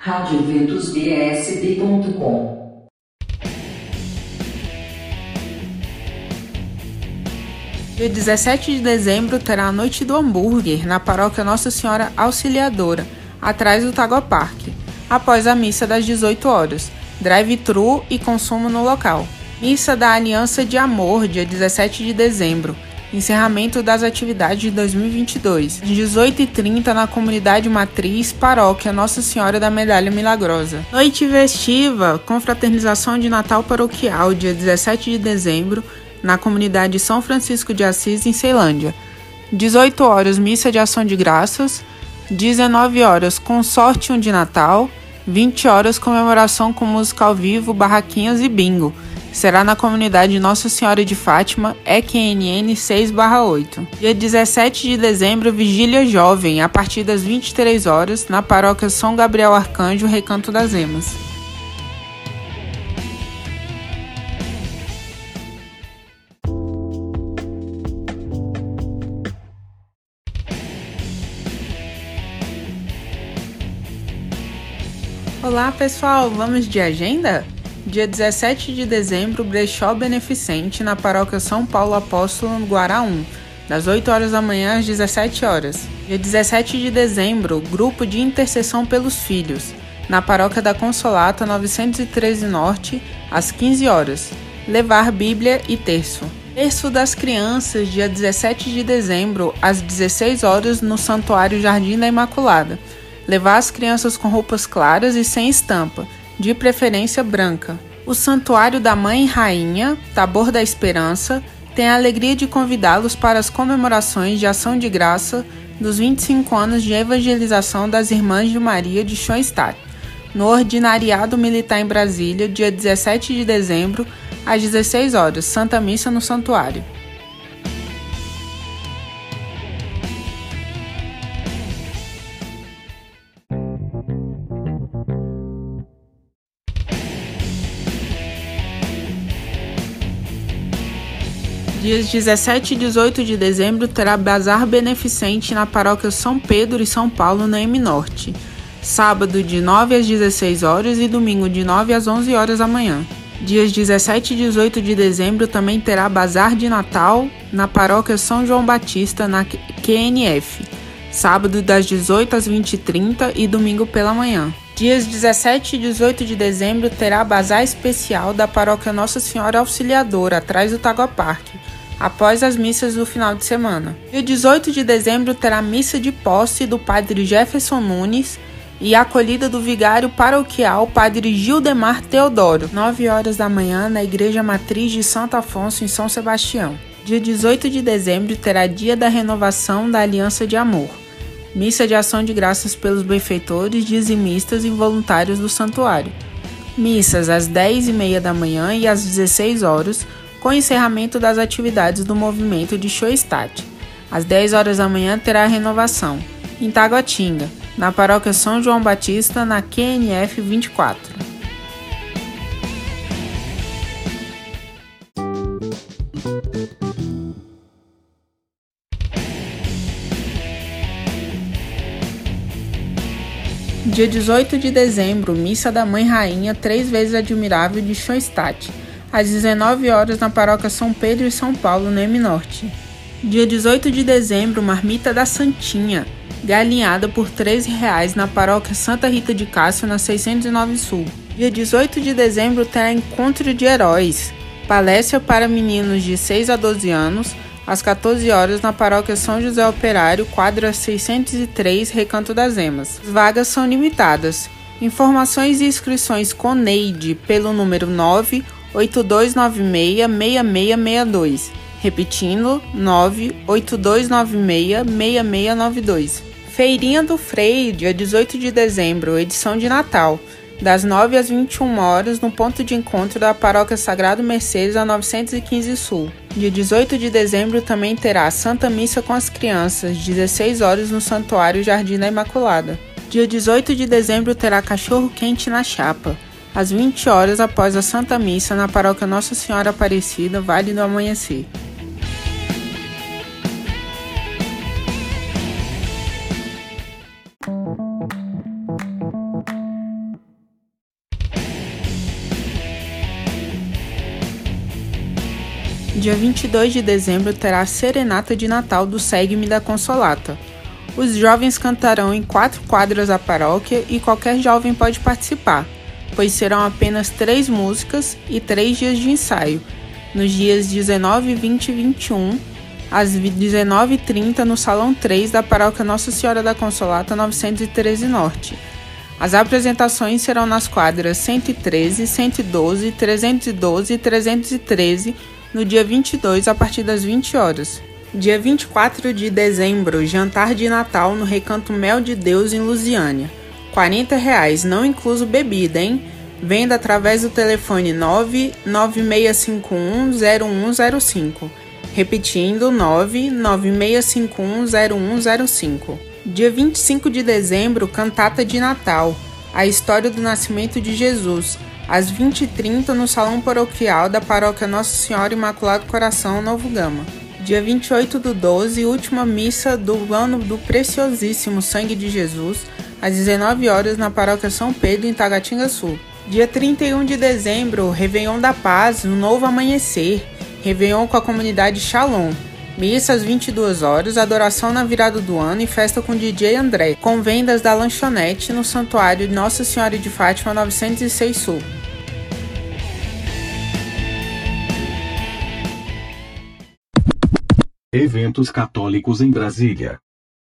radioventusbsb.com Dia 17 de dezembro terá a Noite do Hambúrguer na paróquia Nossa Senhora Auxiliadora, atrás do Tagua Park, após a missa das 18 horas, drive-thru e consumo no local. Missa da Aliança de Amor, dia 17 de dezembro, encerramento das atividades de 2022, 18h30 na comunidade matriz Paróquia Nossa Senhora da Medalha Milagrosa. Noite festiva, confraternização de Natal paroquial, dia 17 de dezembro, na comunidade São Francisco de Assis, em Ceilândia. 18 horas, missa de ação de graças. 19 horas, consórcio de Natal. 20 horas, comemoração com música ao vivo, barraquinhas e bingo. Será na comunidade Nossa Senhora de Fátima, EQNN 6/8. Dia 17 de dezembro, vigília jovem, a partir das 23 horas, na paróquia São Gabriel Arcanjo, Recanto das Emas. Olá pessoal, vamos de agenda? Dia 17 de dezembro, brechó beneficente na paróquia São Paulo Apóstolo, no Guará 1, das 8 horas da manhã às 17 horas. Dia 17 de dezembro, grupo de intercessão pelos filhos, na paróquia da Consolata 913 Norte, às 15 horas. Levar Bíblia e terço. Terço das Crianças, dia 17 de dezembro, às 16 horas, no Santuário Jardim da Imaculada. Levar as crianças com roupas claras e sem estampa de preferência branca. O Santuário da Mãe Rainha, Tabor da Esperança, tem a alegria de convidá-los para as comemorações de ação de graça dos 25 anos de evangelização das Irmãs de Maria de Schoenstatt, no Ordinariado Militar em Brasília, dia 17 de dezembro, às 16 horas, Santa Missa no Santuário. Dias 17 e 18 de dezembro terá bazar beneficente na paróquia São Pedro e São Paulo, na M Norte. Sábado de 9 às 16 horas e domingo de 9 às 11 horas da manhã. Dias 17 e 18 de dezembro também terá bazar de Natal na paróquia São João Batista, na QNF. Sábado das 18 às 20h30 e domingo pela manhã. Dias 17 e 18 de dezembro terá bazar especial da paróquia Nossa Senhora Auxiliadora, atrás do Tagua Parque após as missas do final de semana. Dia 18 de dezembro terá missa de posse do padre Jefferson Nunes e acolhida do vigário paroquial padre Gildemar Teodoro, 9 horas da manhã na Igreja Matriz de Santo Afonso em São Sebastião. Dia 18 de dezembro terá dia da renovação da Aliança de Amor. Missa de ação de graças pelos benfeitores, dizimistas e voluntários do santuário. Missas às 10h30 da manhã e às 16 horas com o encerramento das atividades do movimento de Schoenstatt. Às 10 horas da manhã terá a renovação, em Taguatinga, na paróquia São João Batista, na QNF 24. Dia 18 de dezembro, Missa da Mãe Rainha, três vezes admirável de Schoenstatt às 19 horas na paróquia São Pedro e São Paulo, no M Norte. Dia 18 de dezembro, Marmita da Santinha, galinhada por R$ 13,00 na paróquia Santa Rita de Castro, na 609 Sul. Dia 18 de dezembro terá Encontro de Heróis, palestra para meninos de 6 a 12 anos, às 14 horas na paróquia São José Operário, quadra 603, Recanto das Emas. As vagas são limitadas. Informações e inscrições com Neide pelo número 9 8296-6662. Repetindo, 98296-6692. Feirinha do Freio, dia 18 de dezembro, edição de Natal, das 9 às 21 horas, no ponto de encontro da Paróquia Sagrado Mercedes, a 915 Sul. Dia 18 de dezembro também terá Santa Missa com as crianças, 16 horas, no Santuário Jardim da Imaculada. Dia 18 de dezembro terá cachorro quente na chapa às 20 horas após a Santa Missa na paróquia Nossa Senhora Aparecida, Vale do Amanhecer. Dia 22 de dezembro terá a serenata de Natal do Segue-me da Consolata. Os jovens cantarão em quatro quadras da paróquia e qualquer jovem pode participar pois serão apenas três músicas e três dias de ensaio, nos dias 19, 20 e 21, às 19h30 no Salão 3 da Paróquia Nossa Senhora da Consolata 913 Norte. As apresentações serão nas quadras 113, 112, 312 e 313 no dia 22 a partir das 20 horas. Dia 24 de dezembro, jantar de Natal no Recanto Mel de Deus em Lusiânia. 40 reais, não incluso bebida, hein? Venda através do telefone 996510105. Repetindo, 996510105. Dia 25 de dezembro, cantata de Natal. A história do nascimento de Jesus. Às 20h30 no Salão Paroquial da Paróquia Nossa Senhora Imaculado Coração, Novo Gama dia 28 do 12, última missa do ano do preciosíssimo Sangue de Jesus, às 19 horas na Paróquia São Pedro, em Taguatinga Sul. Dia 31 de dezembro, Réveillon da Paz, no Novo Amanhecer, Réveillon com a comunidade Shalom. Missa às 22 horas, adoração na virada do ano e festa com DJ André, com vendas da lanchonete no Santuário Nossa Senhora de Fátima 906 Sul. Eventos católicos em Brasília.